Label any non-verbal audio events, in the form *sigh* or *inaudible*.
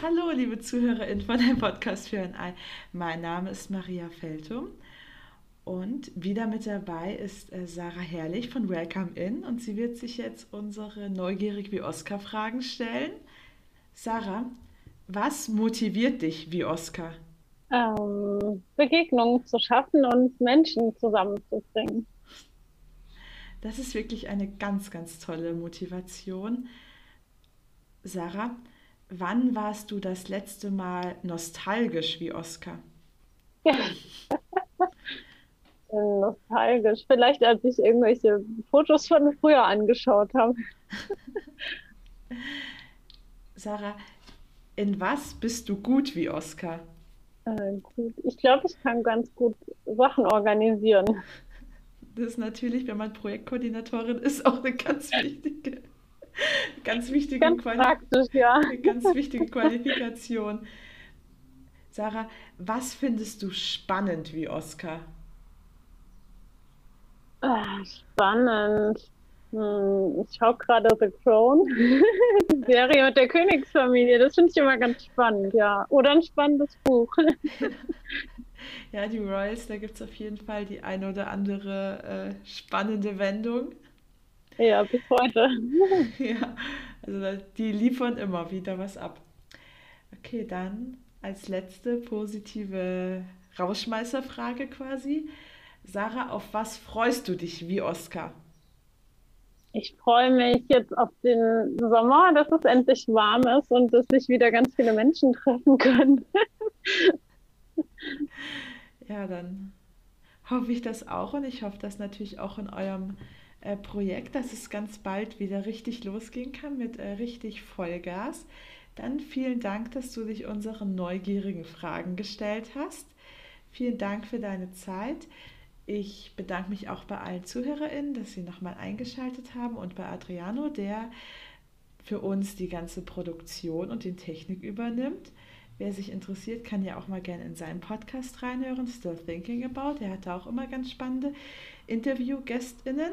Hallo, liebe ZuhörerInnen von dem Podcast für ein Ei. Mein Name ist Maria Feltum und wieder mit dabei ist äh, Sarah Herrlich von Welcome In und sie wird sich jetzt unsere Neugierig wie Oscar Fragen stellen. Sarah, was motiviert dich wie Oscar? Ähm, Begegnungen zu schaffen und Menschen zusammenzubringen. Das ist wirklich eine ganz, ganz tolle Motivation. Sarah, wann warst du das letzte Mal nostalgisch wie Oscar? *laughs* Nostalgisch. Vielleicht, als ich irgendwelche Fotos von früher angeschaut habe. *laughs* Sarah, in was bist du gut wie Oscar? Äh, gut. Ich glaube, ich kann ganz gut Sachen organisieren. Das ist natürlich, wenn man Projektkoordinatorin ist, auch eine ganz wichtige, *laughs* ganz wichtige, Ganz Quali praktisch, ja. *laughs* ganz wichtige Qualifikation. Sarah, was findest du spannend wie Oscar? Ah, spannend. Hm, ich schaue gerade The Crown, *laughs* die Serie mit der Königsfamilie. Das finde ich immer ganz spannend, ja. Oder ein spannendes Buch. Ja, die Royals, da gibt es auf jeden Fall die ein oder andere äh, spannende Wendung. Ja, bis heute. *laughs* Ja, also die liefern immer wieder was ab. Okay, dann als letzte positive Rausschmeißerfrage quasi. Sarah, auf was freust du dich wie Oscar? Ich freue mich jetzt auf den Sommer, dass es endlich warm ist und dass sich wieder ganz viele Menschen treffen können. Ja, dann hoffe ich das auch und ich hoffe das natürlich auch in eurem äh, Projekt, dass es ganz bald wieder richtig losgehen kann mit äh, richtig Vollgas. Dann vielen Dank, dass du dich unseren neugierigen Fragen gestellt hast. Vielen Dank für deine Zeit. Ich bedanke mich auch bei allen ZuhörerInnen, dass sie nochmal eingeschaltet haben und bei Adriano, der für uns die ganze Produktion und die Technik übernimmt. Wer sich interessiert, kann ja auch mal gerne in seinen Podcast reinhören, Still Thinking About. Er hat da auch immer ganz spannende Interviewgästinnen.